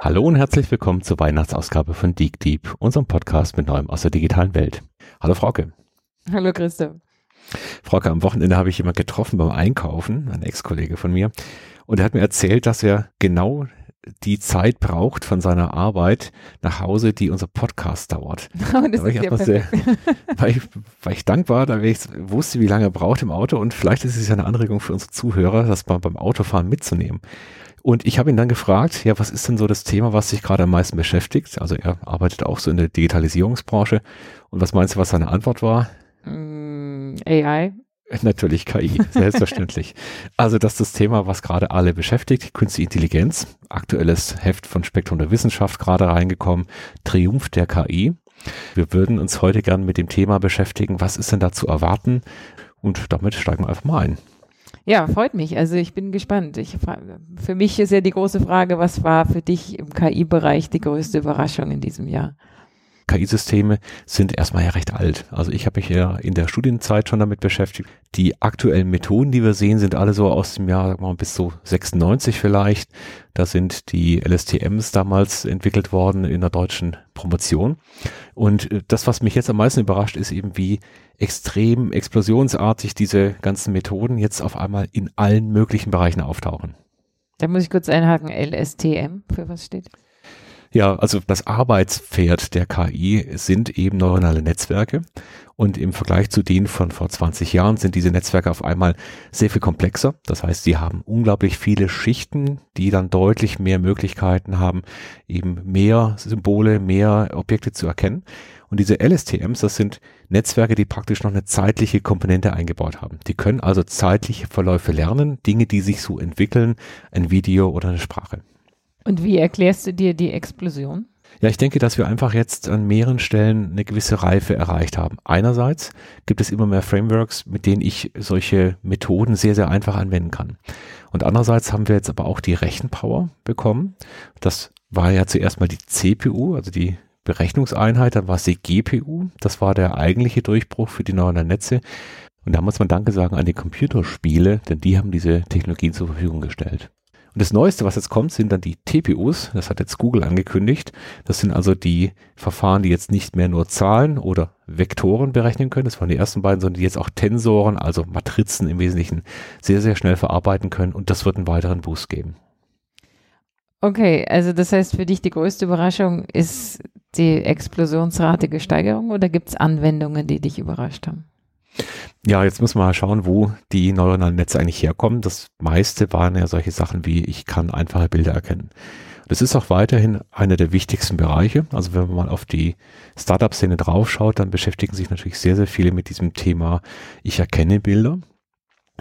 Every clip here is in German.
Hallo und herzlich willkommen zur Weihnachtsausgabe von Deep Deep, unserem Podcast mit Neuem aus der digitalen Welt. Hallo Frauke. Hallo Christoph. Frauke, am Wochenende habe ich jemanden getroffen beim Einkaufen, ein Ex-Kollege von mir, und er hat mir erzählt, dass er genau die Zeit braucht von seiner Arbeit nach Hause, die unser Podcast dauert. Oh, das da war ich, ja sehr, war, ich, war ich dankbar, da ich wusste, wie lange er braucht im Auto und vielleicht ist es ja eine Anregung für unsere Zuhörer, das mal beim Autofahren mitzunehmen. Und ich habe ihn dann gefragt, ja, was ist denn so das Thema, was sich gerade am meisten beschäftigt? Also er arbeitet auch so in der Digitalisierungsbranche. Und was meinst du, was seine Antwort war? Mm, AI. Natürlich KI, selbstverständlich. also das ist das Thema, was gerade alle beschäftigt, künstliche Intelligenz. Aktuelles Heft von Spektrum der Wissenschaft gerade reingekommen, Triumph der KI. Wir würden uns heute gern mit dem Thema beschäftigen, was ist denn da zu erwarten? Und damit steigen wir einfach mal ein. Ja, freut mich. Also ich bin gespannt. Ich, für mich ist ja die große Frage, was war für dich im KI-Bereich die größte Überraschung in diesem Jahr? KI-Systeme sind erstmal ja recht alt. Also ich habe mich ja in der Studienzeit schon damit beschäftigt. Die aktuellen Methoden, die wir sehen, sind alle so aus dem Jahr mal, bis so 96 vielleicht. Da sind die LSTMs damals entwickelt worden in der deutschen Promotion. Und äh, das, was mich jetzt am meisten überrascht, ist eben, wie extrem explosionsartig diese ganzen Methoden jetzt auf einmal in allen möglichen Bereichen auftauchen. Da muss ich kurz einhaken, LSTM, für was steht? Ja, also das Arbeitspferd der KI sind eben neuronale Netzwerke. Und im Vergleich zu denen von vor 20 Jahren sind diese Netzwerke auf einmal sehr viel komplexer. Das heißt, sie haben unglaublich viele Schichten, die dann deutlich mehr Möglichkeiten haben, eben mehr Symbole, mehr Objekte zu erkennen. Und diese LSTMs, das sind Netzwerke, die praktisch noch eine zeitliche Komponente eingebaut haben. Die können also zeitliche Verläufe lernen, Dinge, die sich so entwickeln, ein Video oder eine Sprache. Und wie erklärst du dir die Explosion? Ja, ich denke, dass wir einfach jetzt an mehreren Stellen eine gewisse Reife erreicht haben. Einerseits gibt es immer mehr Frameworks, mit denen ich solche Methoden sehr, sehr einfach anwenden kann. Und andererseits haben wir jetzt aber auch die Rechenpower bekommen. Das war ja zuerst mal die CPU, also die Berechnungseinheit, dann war es die GPU. Das war der eigentliche Durchbruch für die neuronalen Netze. Und da muss man Danke sagen an die Computerspiele, denn die haben diese Technologien zur Verfügung gestellt. Und das Neueste, was jetzt kommt, sind dann die TPUs. Das hat jetzt Google angekündigt. Das sind also die Verfahren, die jetzt nicht mehr nur Zahlen oder Vektoren berechnen können. Das waren die ersten beiden, sondern die jetzt auch Tensoren, also Matrizen im Wesentlichen, sehr, sehr schnell verarbeiten können. Und das wird einen weiteren Boost geben. Okay, also das heißt für dich die größte Überraschung ist die explosionsratige Steigerung oder gibt es Anwendungen, die dich überrascht haben? Ja, jetzt müssen wir mal schauen, wo die neuronalen Netze eigentlich herkommen. Das meiste waren ja solche Sachen wie, ich kann einfache Bilder erkennen. Das ist auch weiterhin einer der wichtigsten Bereiche. Also wenn man mal auf die Startup-Szene draufschaut, dann beschäftigen sich natürlich sehr, sehr viele mit diesem Thema, ich erkenne Bilder.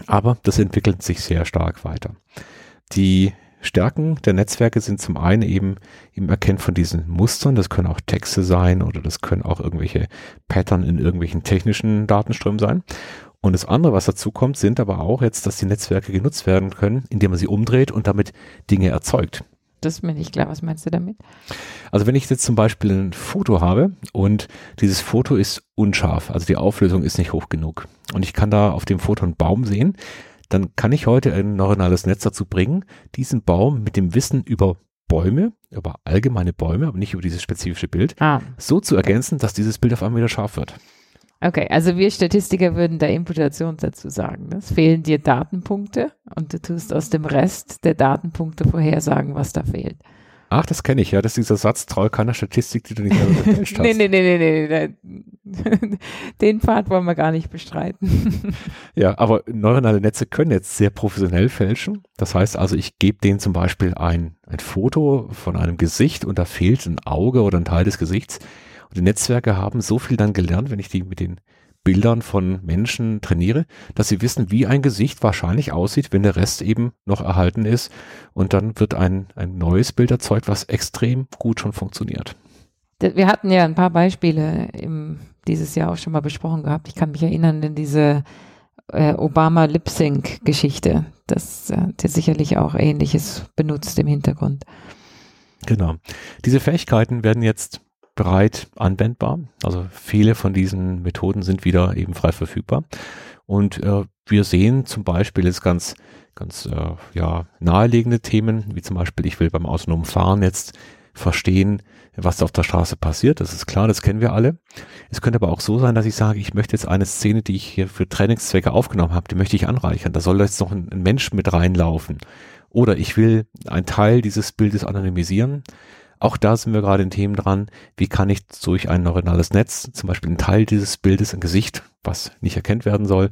Aber das entwickelt sich sehr stark weiter. Die Stärken der Netzwerke sind zum einen eben im Erkennen von diesen Mustern, das können auch Texte sein oder das können auch irgendwelche Pattern in irgendwelchen technischen Datenströmen sein. Und das andere, was dazu kommt, sind aber auch jetzt, dass die Netzwerke genutzt werden können, indem man sie umdreht und damit Dinge erzeugt. Das ist mir nicht klar. Was meinst du damit? Also wenn ich jetzt zum Beispiel ein Foto habe und dieses Foto ist unscharf, also die Auflösung ist nicht hoch genug und ich kann da auf dem Foto einen Baum sehen, dann kann ich heute ein neuronales Netz dazu bringen, diesen Baum mit dem Wissen über Bäume, über allgemeine Bäume, aber nicht über dieses spezifische Bild, ah. so zu ergänzen, dass dieses Bild auf einmal wieder scharf wird. Okay, also wir Statistiker würden da Imputation dazu sagen. Es fehlen dir Datenpunkte und du tust aus dem Rest der Datenpunkte vorhersagen, was da fehlt. Ach, das kenne ich, ja. Das ist dieser Satz, treu keiner Statistik, die du nicht selber gefälscht hast. nee, nee, nee, nee, nee. Den Pfad wollen wir gar nicht bestreiten. ja, aber neuronale Netze können jetzt sehr professionell fälschen. Das heißt also, ich gebe denen zum Beispiel ein, ein Foto von einem Gesicht und da fehlt ein Auge oder ein Teil des Gesichts. Und die Netzwerke haben so viel dann gelernt, wenn ich die mit den Bildern von Menschen trainiere, dass sie wissen, wie ein Gesicht wahrscheinlich aussieht, wenn der Rest eben noch erhalten ist. Und dann wird ein, ein neues Bild erzeugt, was extrem gut schon funktioniert. Wir hatten ja ein paar Beispiele im, dieses Jahr auch schon mal besprochen gehabt. Ich kann mich erinnern an diese äh, Obama Lip Sync Geschichte, das äh, der sicherlich auch Ähnliches benutzt im Hintergrund. Genau. Diese Fähigkeiten werden jetzt breit anwendbar. Also viele von diesen Methoden sind wieder eben frei verfügbar. Und äh, wir sehen zum Beispiel jetzt ganz, ganz äh, ja, naheliegende Themen, wie zum Beispiel, ich will beim autonomen Fahren jetzt verstehen, was auf der Straße passiert. Das ist klar, das kennen wir alle. Es könnte aber auch so sein, dass ich sage, ich möchte jetzt eine Szene, die ich hier für Trainingszwecke aufgenommen habe, die möchte ich anreichern. Da soll jetzt noch ein, ein Mensch mit reinlaufen. Oder ich will einen Teil dieses Bildes anonymisieren. Auch da sind wir gerade in Themen dran. Wie kann ich durch ein neuronales Netz zum Beispiel einen Teil dieses Bildes, ein Gesicht, was nicht erkennt werden soll,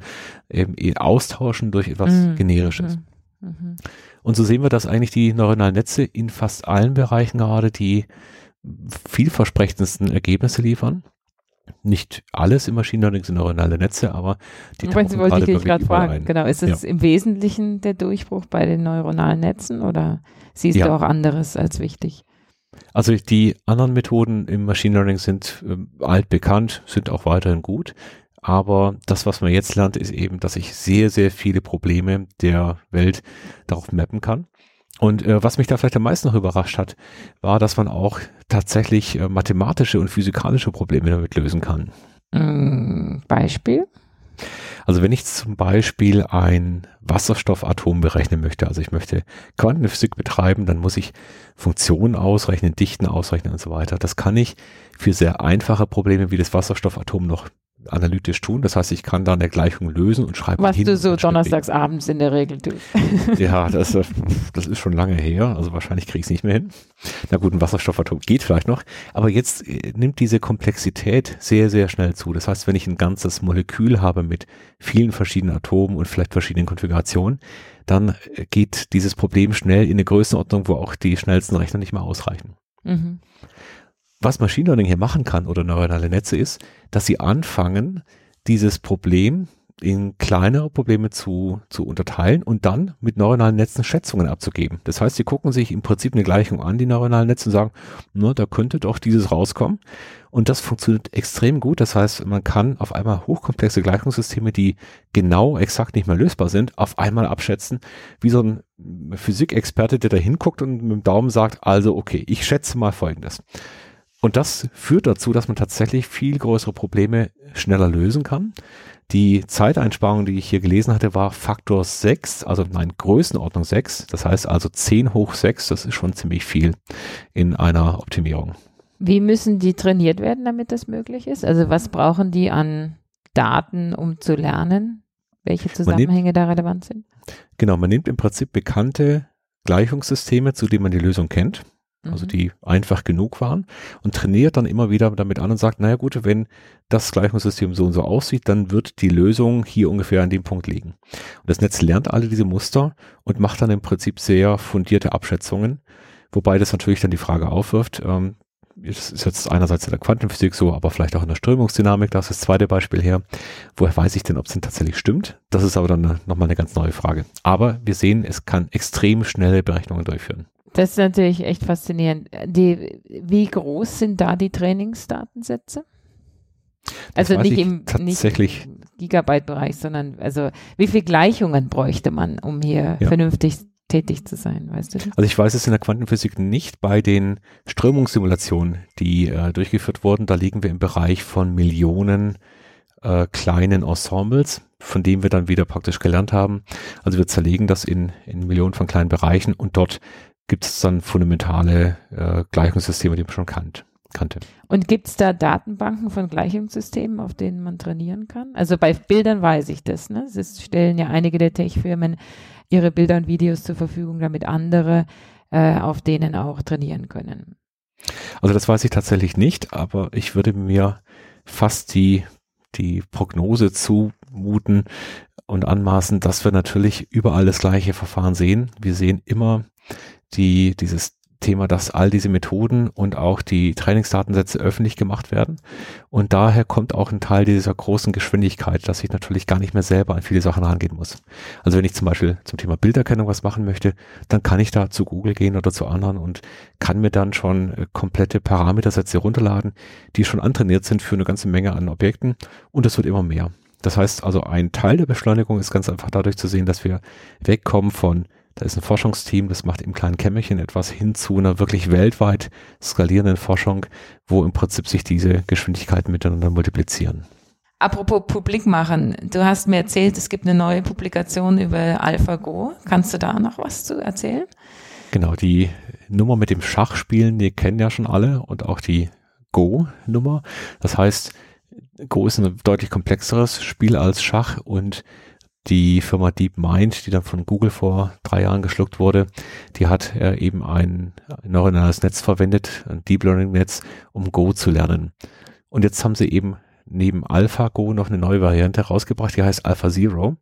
eben austauschen durch etwas mhm. Generisches. Mhm. mhm. Und so sehen wir, dass eigentlich die neuronalen Netze in fast allen Bereichen gerade die vielversprechendsten Ergebnisse liefern. Nicht alles im Machine Learning sind neuronale Netze, aber die Sie wollte ich gerade fragen. Ein. Genau, ist es ja. im Wesentlichen der Durchbruch bei den neuronalen Netzen oder siehst ja. du auch anderes als wichtig? Also die anderen Methoden im Machine Learning sind äh, altbekannt, sind auch weiterhin gut. Aber das, was man jetzt lernt, ist eben, dass ich sehr, sehr viele Probleme der Welt darauf mappen kann. Und äh, was mich da vielleicht am meisten noch überrascht hat, war, dass man auch tatsächlich äh, mathematische und physikalische Probleme damit lösen kann. Mm, Beispiel? Also wenn ich zum Beispiel ein Wasserstoffatom berechnen möchte, also ich möchte Quantenphysik betreiben, dann muss ich Funktionen ausrechnen, Dichten ausrechnen und so weiter. Das kann ich für sehr einfache Probleme wie das Wasserstoffatom noch analytisch tun. Das heißt, ich kann da eine Gleichung lösen und schreibe Was hin du so donnerstags abends in der Regel tust. ja, das, das ist schon lange her. Also wahrscheinlich kriege ich es nicht mehr hin. Na gut, ein Wasserstoffatom geht vielleicht noch. Aber jetzt äh, nimmt diese Komplexität sehr, sehr schnell zu. Das heißt, wenn ich ein ganzes Molekül habe mit vielen verschiedenen Atomen und vielleicht verschiedenen Konfigurationen, dann äh, geht dieses Problem schnell in eine Größenordnung, wo auch die schnellsten Rechner nicht mehr ausreichen. Mhm was Machine Learning hier machen kann oder neuronale Netze ist, dass sie anfangen, dieses Problem in kleinere Probleme zu, zu unterteilen und dann mit neuronalen Netzen Schätzungen abzugeben. Das heißt, sie gucken sich im Prinzip eine Gleichung an, die neuronalen Netze und sagen, na, da könnte doch dieses rauskommen. Und das funktioniert extrem gut. Das heißt, man kann auf einmal hochkomplexe Gleichungssysteme, die genau exakt nicht mehr lösbar sind, auf einmal abschätzen, wie so ein Physikexperte, der da hinguckt und mit dem Daumen sagt, also okay, ich schätze mal Folgendes. Und das führt dazu, dass man tatsächlich viel größere Probleme schneller lösen kann. Die Zeiteinsparung, die ich hier gelesen hatte, war Faktor 6, also nein, Größenordnung 6. Das heißt also 10 hoch 6, das ist schon ziemlich viel in einer Optimierung. Wie müssen die trainiert werden, damit das möglich ist? Also was brauchen die an Daten, um zu lernen? Welche Zusammenhänge nimmt, da relevant sind? Genau, man nimmt im Prinzip bekannte Gleichungssysteme, zu denen man die Lösung kennt also mhm. die einfach genug waren und trainiert dann immer wieder damit an und sagt, naja gut, wenn das Gleichungssystem so und so aussieht, dann wird die Lösung hier ungefähr an dem Punkt liegen. Und das Netz lernt alle diese Muster und macht dann im Prinzip sehr fundierte Abschätzungen, wobei das natürlich dann die Frage aufwirft, ähm, das ist jetzt einerseits in der Quantenphysik so, aber vielleicht auch in der Strömungsdynamik, da ist das zweite Beispiel her. Woher weiß ich denn, ob es denn tatsächlich stimmt? Das ist aber dann nochmal eine ganz neue Frage. Aber wir sehen, es kann extrem schnelle Berechnungen durchführen. Das ist natürlich echt faszinierend. Die, wie groß sind da die Trainingsdatensätze? also nicht im, tatsächlich. Gigabyte-Bereich, sondern also wie viele Gleichungen bräuchte man, um hier ja. vernünftig tätig zu sein, weißt du? Das? Also ich weiß es in der Quantenphysik nicht. Bei den Strömungssimulationen, die äh, durchgeführt wurden, da liegen wir im Bereich von Millionen äh, kleinen Ensembles, von denen wir dann wieder praktisch gelernt haben. Also wir zerlegen das in, in Millionen von kleinen Bereichen und dort gibt es dann fundamentale äh, Gleichungssysteme, die man schon kannt, kannte. Und gibt es da Datenbanken von Gleichungssystemen, auf denen man trainieren kann? Also bei Bildern weiß ich das. Ne? Es stellen ja einige der Tech-Firmen ihre Bilder und Videos zur Verfügung, damit andere äh, auf denen auch trainieren können. Also das weiß ich tatsächlich nicht, aber ich würde mir fast die, die Prognose zumuten und anmaßen, dass wir natürlich überall das gleiche Verfahren sehen. Wir sehen immer die, dieses Thema, dass all diese Methoden und auch die Trainingsdatensätze öffentlich gemacht werden. Und daher kommt auch ein Teil dieser großen Geschwindigkeit, dass ich natürlich gar nicht mehr selber an viele Sachen rangehen muss. Also wenn ich zum Beispiel zum Thema Bilderkennung was machen möchte, dann kann ich da zu Google gehen oder zu anderen und kann mir dann schon äh, komplette Parametersätze runterladen, die schon antrainiert sind für eine ganze Menge an Objekten und es wird immer mehr. Das heißt also, ein Teil der Beschleunigung ist ganz einfach dadurch zu sehen, dass wir wegkommen von da ist ein Forschungsteam, das macht im kleinen Kämmerchen etwas hin zu einer wirklich weltweit skalierenden Forschung, wo im Prinzip sich diese Geschwindigkeiten miteinander multiplizieren. Apropos publik machen, du hast mir erzählt, es gibt eine neue Publikation über AlphaGo. Kannst du da noch was zu erzählen? Genau, die Nummer mit dem Schachspielen, die kennen ja schon alle und auch die Go-Nummer. Das heißt, Go ist ein deutlich komplexeres Spiel als Schach und die Firma DeepMind, die dann von Google vor drei Jahren geschluckt wurde, die hat äh, eben ein neuronales Netz verwendet, ein Deep Learning Netz, um Go zu lernen. Und jetzt haben sie eben neben AlphaGo noch eine neue Variante rausgebracht, die heißt AlphaZero.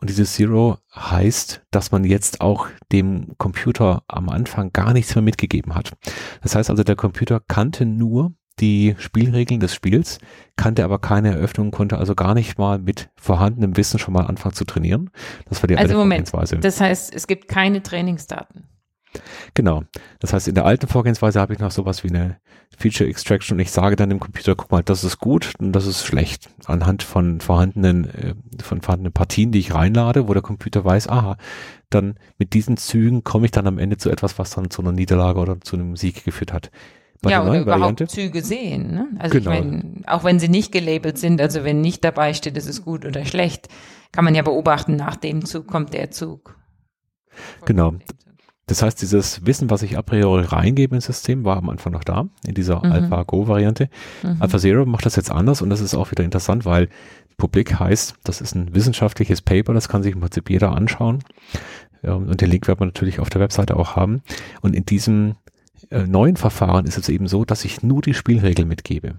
Und dieses Zero heißt, dass man jetzt auch dem Computer am Anfang gar nichts mehr mitgegeben hat. Das heißt also, der Computer kannte nur die Spielregeln des Spiels, kannte aber keine Eröffnung, konnte also gar nicht mal mit vorhandenem Wissen schon mal anfangen zu trainieren. Das war die also Moment, Das heißt, es gibt keine Trainingsdaten. Genau. Das heißt, in der alten Vorgehensweise habe ich noch sowas wie eine Feature Extraction und ich sage dann dem Computer, guck mal, das ist gut und das ist schlecht. Anhand von vorhandenen, äh, von vorhandenen Partien, die ich reinlade, wo der Computer weiß, aha, dann mit diesen Zügen komme ich dann am Ende zu etwas, was dann zu einer Niederlage oder zu einem Sieg geführt hat. Bei ja, oder überhaupt Variante? Züge sehen. Ne? Also genau. ich meine, auch wenn sie nicht gelabelt sind, also wenn nicht dabei steht, ist es gut oder schlecht, kann man ja beobachten, nach dem Zug kommt der Zug. Genau. Das heißt, dieses Wissen, was ich a priori reingebe ins System, war am Anfang noch da, in dieser mhm. Alpha-Go-Variante. Mhm. AlphaZero macht das jetzt anders und das ist auch wieder interessant, weil Publik heißt, das ist ein wissenschaftliches Paper, das kann sich im Prinzip jeder anschauen. Und den Link wird man natürlich auf der Webseite auch haben. Und in diesem äh, neuen Verfahren ist es eben so, dass ich nur die Spielregeln mitgebe.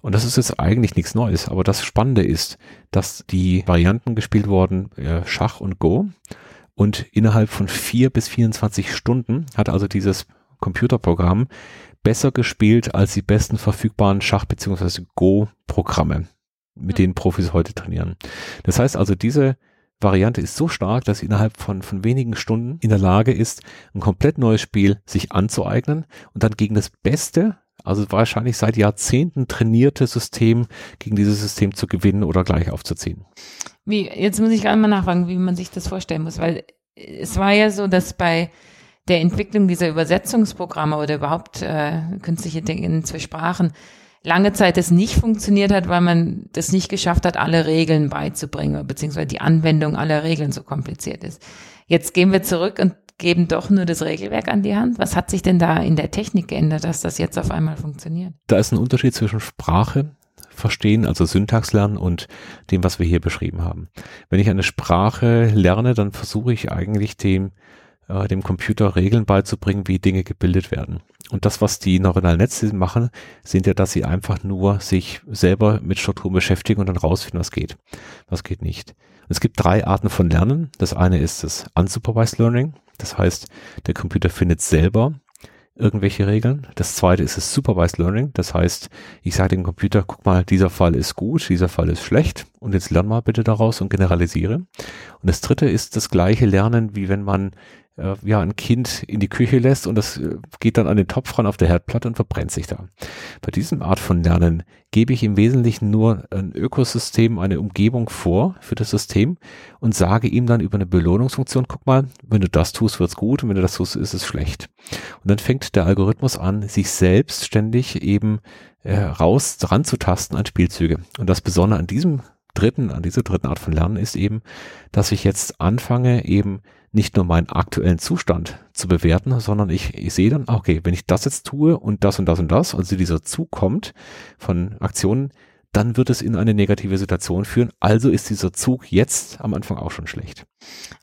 Und das ist jetzt eigentlich nichts Neues, aber das Spannende ist, dass die Varianten gespielt wurden, äh, Schach und Go. Und innerhalb von vier bis 24 Stunden hat also dieses Computerprogramm besser gespielt als die besten verfügbaren Schach- bzw. Go-Programme, mit denen Profis heute trainieren. Das heißt also, diese Variante ist so stark, dass sie innerhalb von, von wenigen Stunden in der Lage ist, ein komplett neues Spiel sich anzueignen und dann gegen das beste, also wahrscheinlich seit Jahrzehnten trainierte System, gegen dieses System zu gewinnen oder gleich aufzuziehen. Wie, jetzt muss ich gerade mal nachfragen, wie man sich das vorstellen muss, weil es war ja so, dass bei der Entwicklung dieser Übersetzungsprogramme oder überhaupt äh, künstliche Dinge in zwei Sprachen lange Zeit es nicht funktioniert hat, weil man das nicht geschafft hat, alle Regeln beizubringen, beziehungsweise die Anwendung aller Regeln so kompliziert ist. Jetzt gehen wir zurück und geben doch nur das Regelwerk an die Hand. Was hat sich denn da in der Technik geändert, dass das jetzt auf einmal funktioniert? Da ist ein Unterschied zwischen Sprache verstehen, also Syntax lernen und dem, was wir hier beschrieben haben. Wenn ich eine Sprache lerne, dann versuche ich eigentlich dem äh, dem Computer Regeln beizubringen, wie Dinge gebildet werden. Und das, was die neuronalen Netze machen, sind ja, dass sie einfach nur sich selber mit Strukturen beschäftigen und dann rausfinden, was geht, was geht nicht. Es gibt drei Arten von Lernen. Das eine ist das Unsupervised Learning. Das heißt, der Computer findet selber irgendwelche Regeln. Das zweite ist das Supervised Learning. Das heißt, ich sage dem Computer, guck mal, dieser Fall ist gut, dieser Fall ist schlecht und jetzt lern mal bitte daraus und generalisiere. Und das dritte ist das gleiche Lernen, wie wenn man äh, ja, ein Kind in die Küche lässt und das äh, geht dann an den Topf ran auf der Herdplatte und verbrennt sich da. Bei diesem Art von Lernen gebe ich im Wesentlichen nur ein Ökosystem, eine Umgebung vor für das System und sage ihm dann über eine Belohnungsfunktion, guck mal, wenn du das tust, wird's gut und wenn du das tust, ist es schlecht. Und dann fängt der Algorithmus an, sich selbst ständig eben äh, raus dran zu tasten an Spielzüge. Und das Besondere an diesem dritten, an dieser dritten Art von Lernen ist eben, dass ich jetzt anfange, eben nicht nur meinen aktuellen Zustand zu bewerten, sondern ich, ich sehe dann, okay, wenn ich das jetzt tue und das und das und das, also dieser Zug kommt von Aktionen, dann wird es in eine negative Situation führen. Also ist dieser Zug jetzt am Anfang auch schon schlecht.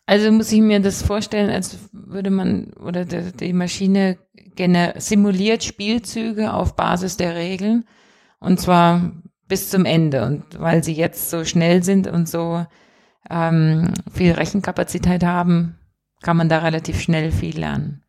Also muss ich mir das vorstellen, als würde man oder die, die Maschine simuliert Spielzüge auf Basis der Regeln und zwar bis zum Ende. Und weil sie jetzt so schnell sind und so ähm, viel Rechenkapazität haben, kann man da relativ schnell viel lernen.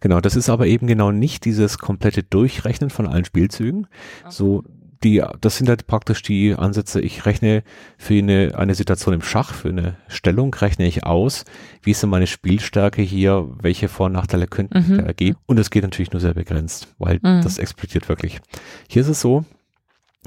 Genau, das ist aber eben genau nicht dieses komplette Durchrechnen von allen Spielzügen. Okay. So die, das sind halt praktisch die Ansätze. Ich rechne für eine, eine Situation im Schach, für eine Stellung, rechne ich aus, wie ist denn meine Spielstärke hier, welche Vor- und Nachteile könnten mhm. ergeben. Und es geht natürlich nur sehr begrenzt, weil mhm. das explodiert wirklich. Hier ist es so,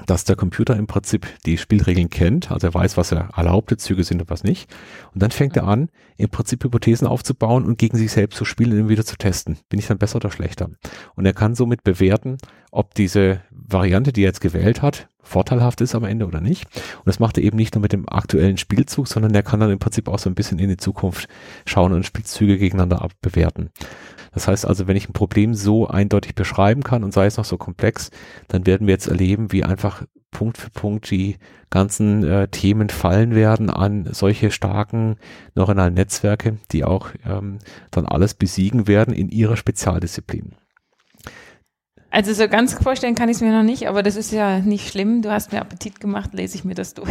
dass der Computer im Prinzip die Spielregeln kennt, also er weiß, was er erlaubte Züge sind und was nicht. Und dann fängt er mhm. an, im Prinzip Hypothesen aufzubauen und gegen sich selbst zu spielen und ihn wieder zu testen. Bin ich dann besser oder schlechter? Und er kann somit bewerten, ob diese Variante, die er jetzt gewählt hat, vorteilhaft ist am Ende oder nicht. Und das macht er eben nicht nur mit dem aktuellen Spielzug, sondern er kann dann im Prinzip auch so ein bisschen in die Zukunft schauen und Spielzüge gegeneinander abbewerten. Das heißt also, wenn ich ein Problem so eindeutig beschreiben kann und sei es noch so komplex, dann werden wir jetzt erleben, wie einfach Punkt für Punkt die ganzen äh, Themen fallen werden an solche starken neuronalen Netzwerke, die auch ähm, dann alles besiegen werden in ihrer Spezialdisziplin. Also so ganz vorstellen kann ich es mir noch nicht, aber das ist ja nicht schlimm. Du hast mir Appetit gemacht, lese ich mir das durch.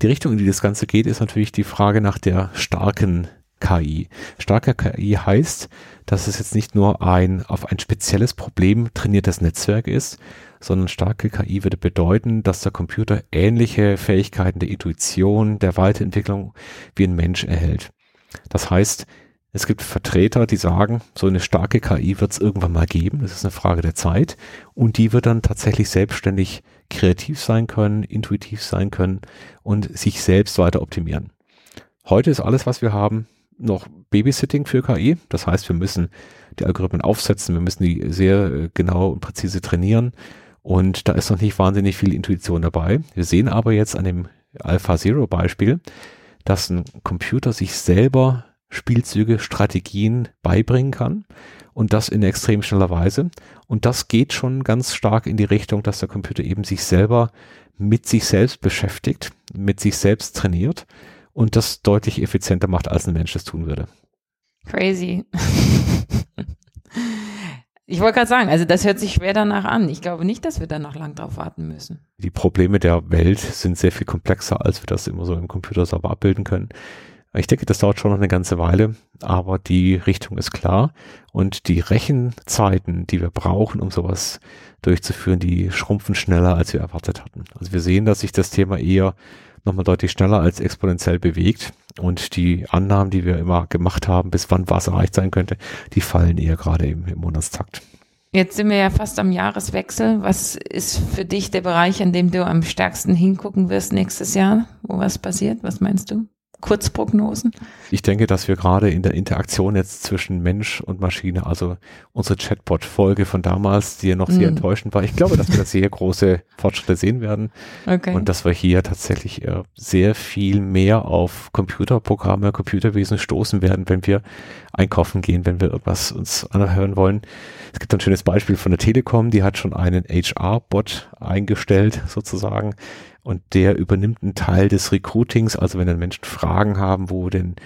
die Richtung, in die das Ganze geht, ist natürlich die Frage nach der starken KI. Starke KI heißt, dass es jetzt nicht nur ein auf ein spezielles Problem trainiertes Netzwerk ist, sondern starke KI würde bedeuten, dass der Computer ähnliche Fähigkeiten der Intuition, der Weiterentwicklung wie ein Mensch erhält. Das heißt, es gibt Vertreter, die sagen, so eine starke KI wird es irgendwann mal geben, das ist eine Frage der Zeit, und die wird dann tatsächlich selbstständig kreativ sein können, intuitiv sein können und sich selbst weiter optimieren. Heute ist alles, was wir haben, noch Babysitting für KI. Das heißt, wir müssen die Algorithmen aufsetzen, wir müssen die sehr äh, genau und präzise trainieren. Und da ist noch nicht wahnsinnig viel Intuition dabei. Wir sehen aber jetzt an dem Alpha Zero Beispiel, dass ein Computer sich selber Spielzüge, Strategien beibringen kann und das in extrem schneller Weise. Und das geht schon ganz stark in die Richtung, dass der Computer eben sich selber mit sich selbst beschäftigt, mit sich selbst trainiert und das deutlich effizienter macht, als ein Mensch das tun würde. Crazy. Ich wollte gerade sagen, also das hört sich schwer danach an. Ich glaube nicht, dass wir da noch lang drauf warten müssen. Die Probleme der Welt sind sehr viel komplexer, als wir das immer so im Computer sauber abbilden können. Ich denke, das dauert schon noch eine ganze Weile, aber die Richtung ist klar und die Rechenzeiten, die wir brauchen, um sowas durchzuführen, die schrumpfen schneller, als wir erwartet hatten. Also wir sehen, dass sich das Thema eher nochmal deutlich schneller als exponentiell bewegt. Und die Annahmen, die wir immer gemacht haben, bis wann was erreicht sein könnte, die fallen eher gerade im, im Monatstakt. Jetzt sind wir ja fast am Jahreswechsel. Was ist für dich der Bereich, in dem du am stärksten hingucken wirst nächstes Jahr, wo was passiert? Was meinst du? Kurzprognosen? Ich denke, dass wir gerade in der Interaktion jetzt zwischen Mensch und Maschine, also unsere Chatbot-Folge von damals, die ja noch sehr mm. enttäuschend war, ich glaube, dass wir da sehr große Fortschritte sehen werden. Okay. Und dass wir hier tatsächlich äh, sehr viel mehr auf Computerprogramme, Computerwesen stoßen werden, wenn wir einkaufen gehen, wenn wir irgendwas uns anhören wollen. Es gibt ein schönes Beispiel von der Telekom, die hat schon einen HR-Bot eingestellt, sozusagen, und der übernimmt einen Teil des Recruitings. Also wenn dann Menschen Fragen haben, wo denn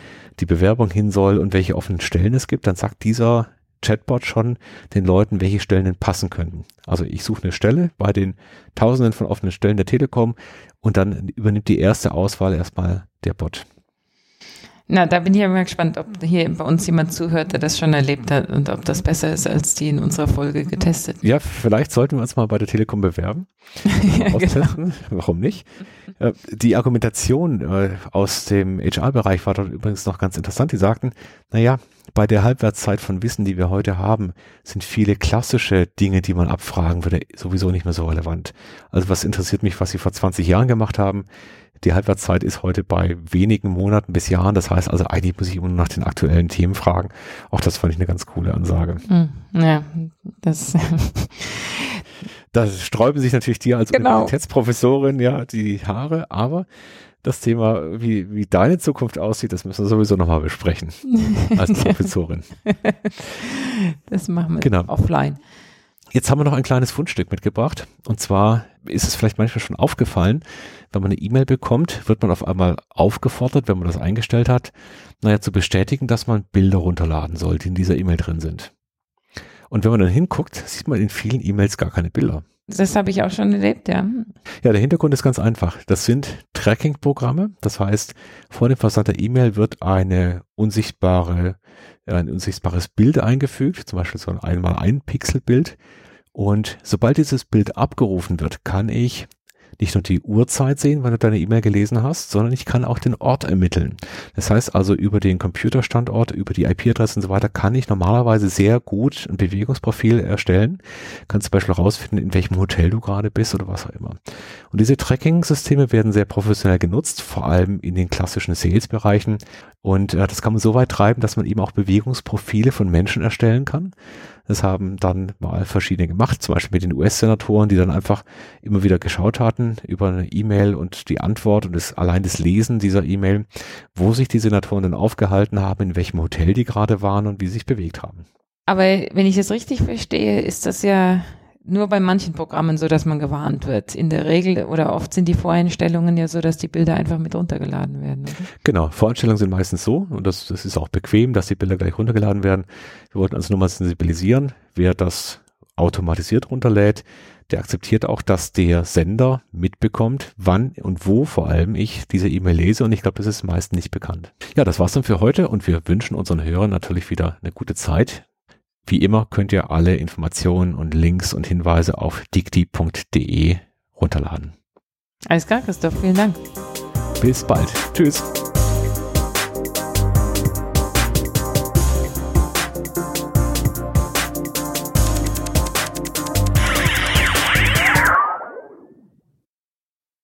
die Bewerbung hin soll und welche offenen Stellen es gibt, dann sagt dieser Chatbot schon den Leuten, welche Stellen denn passen könnten. Also ich suche eine Stelle bei den Tausenden von offenen Stellen der Telekom und dann übernimmt die erste Auswahl erstmal der Bot. Na, da bin ich ja mal gespannt, ob hier bei uns jemand zuhört, der das schon erlebt hat und ob das besser ist als die in unserer Folge getestet. Ja, vielleicht sollten wir uns mal bei der Telekom bewerben. ja, genau. Warum nicht? Äh, die Argumentation äh, aus dem HR-Bereich war dort übrigens noch ganz interessant. Die sagten, naja, bei der Halbwertszeit von Wissen, die wir heute haben, sind viele klassische Dinge, die man abfragen würde, sowieso nicht mehr so relevant. Also was interessiert mich, was sie vor 20 Jahren gemacht haben? Die Halbwertszeit ist heute bei wenigen Monaten bis Jahren. Das heißt also, eigentlich muss ich immer nach den aktuellen Themen fragen. Auch das fand ich eine ganz coole Ansage. Hm, ja, das. da sträuben sich natürlich dir als genau. Universitätsprofessorin ja die Haare, aber das Thema, wie, wie deine Zukunft aussieht, das müssen wir sowieso nochmal besprechen als Professorin. das machen wir genau. offline. Jetzt haben wir noch ein kleines Fundstück mitgebracht. Und zwar ist es vielleicht manchmal schon aufgefallen, wenn man eine E-Mail bekommt, wird man auf einmal aufgefordert, wenn man das eingestellt hat, naja, zu bestätigen, dass man Bilder runterladen soll, die in dieser E-Mail drin sind. Und wenn man dann hinguckt, sieht man in vielen E-Mails gar keine Bilder. Das habe ich auch schon erlebt, ja. Ja, der Hintergrund ist ganz einfach. Das sind Tracking-Programme. Das heißt, vor dem Versand der E-Mail wird eine unsichtbare, ein unsichtbares Bild eingefügt, zum Beispiel so ein einmal ein Pixel-Bild. Und sobald dieses Bild abgerufen wird, kann ich nicht nur die Uhrzeit sehen, wann du deine E-Mail gelesen hast, sondern ich kann auch den Ort ermitteln. Das heißt also über den Computerstandort, über die IP-Adresse und so weiter kann ich normalerweise sehr gut ein Bewegungsprofil erstellen. Kannst zum Beispiel herausfinden, in welchem Hotel du gerade bist oder was auch immer. Und diese Tracking-Systeme werden sehr professionell genutzt, vor allem in den klassischen Sales-Bereichen. Und äh, das kann man so weit treiben, dass man eben auch Bewegungsprofile von Menschen erstellen kann. Das haben dann mal verschiedene gemacht, zum Beispiel mit den US-Senatoren, die dann einfach immer wieder geschaut hatten über eine E-Mail und die Antwort und das, allein das Lesen dieser E-Mail, wo sich die Senatoren dann aufgehalten haben, in welchem Hotel die gerade waren und wie sie sich bewegt haben. Aber wenn ich das richtig verstehe, ist das ja nur bei manchen Programmen so, dass man gewarnt wird. In der Regel oder oft sind die Voreinstellungen ja so, dass die Bilder einfach mit runtergeladen werden. Oder? Genau, Voreinstellungen sind meistens so und das, das ist auch bequem, dass die Bilder gleich runtergeladen werden. Wir wollten also nur mal sensibilisieren, wer das automatisiert runterlädt, der akzeptiert auch, dass der Sender mitbekommt, wann und wo vor allem ich diese E-Mail lese und ich glaube, das ist meist nicht bekannt. Ja, das war's dann für heute und wir wünschen unseren Hörern natürlich wieder eine gute Zeit wie immer könnt ihr alle Informationen und Links und Hinweise auf dikti.de runterladen. Alles klar, Christoph, vielen Dank. Bis bald. Tschüss.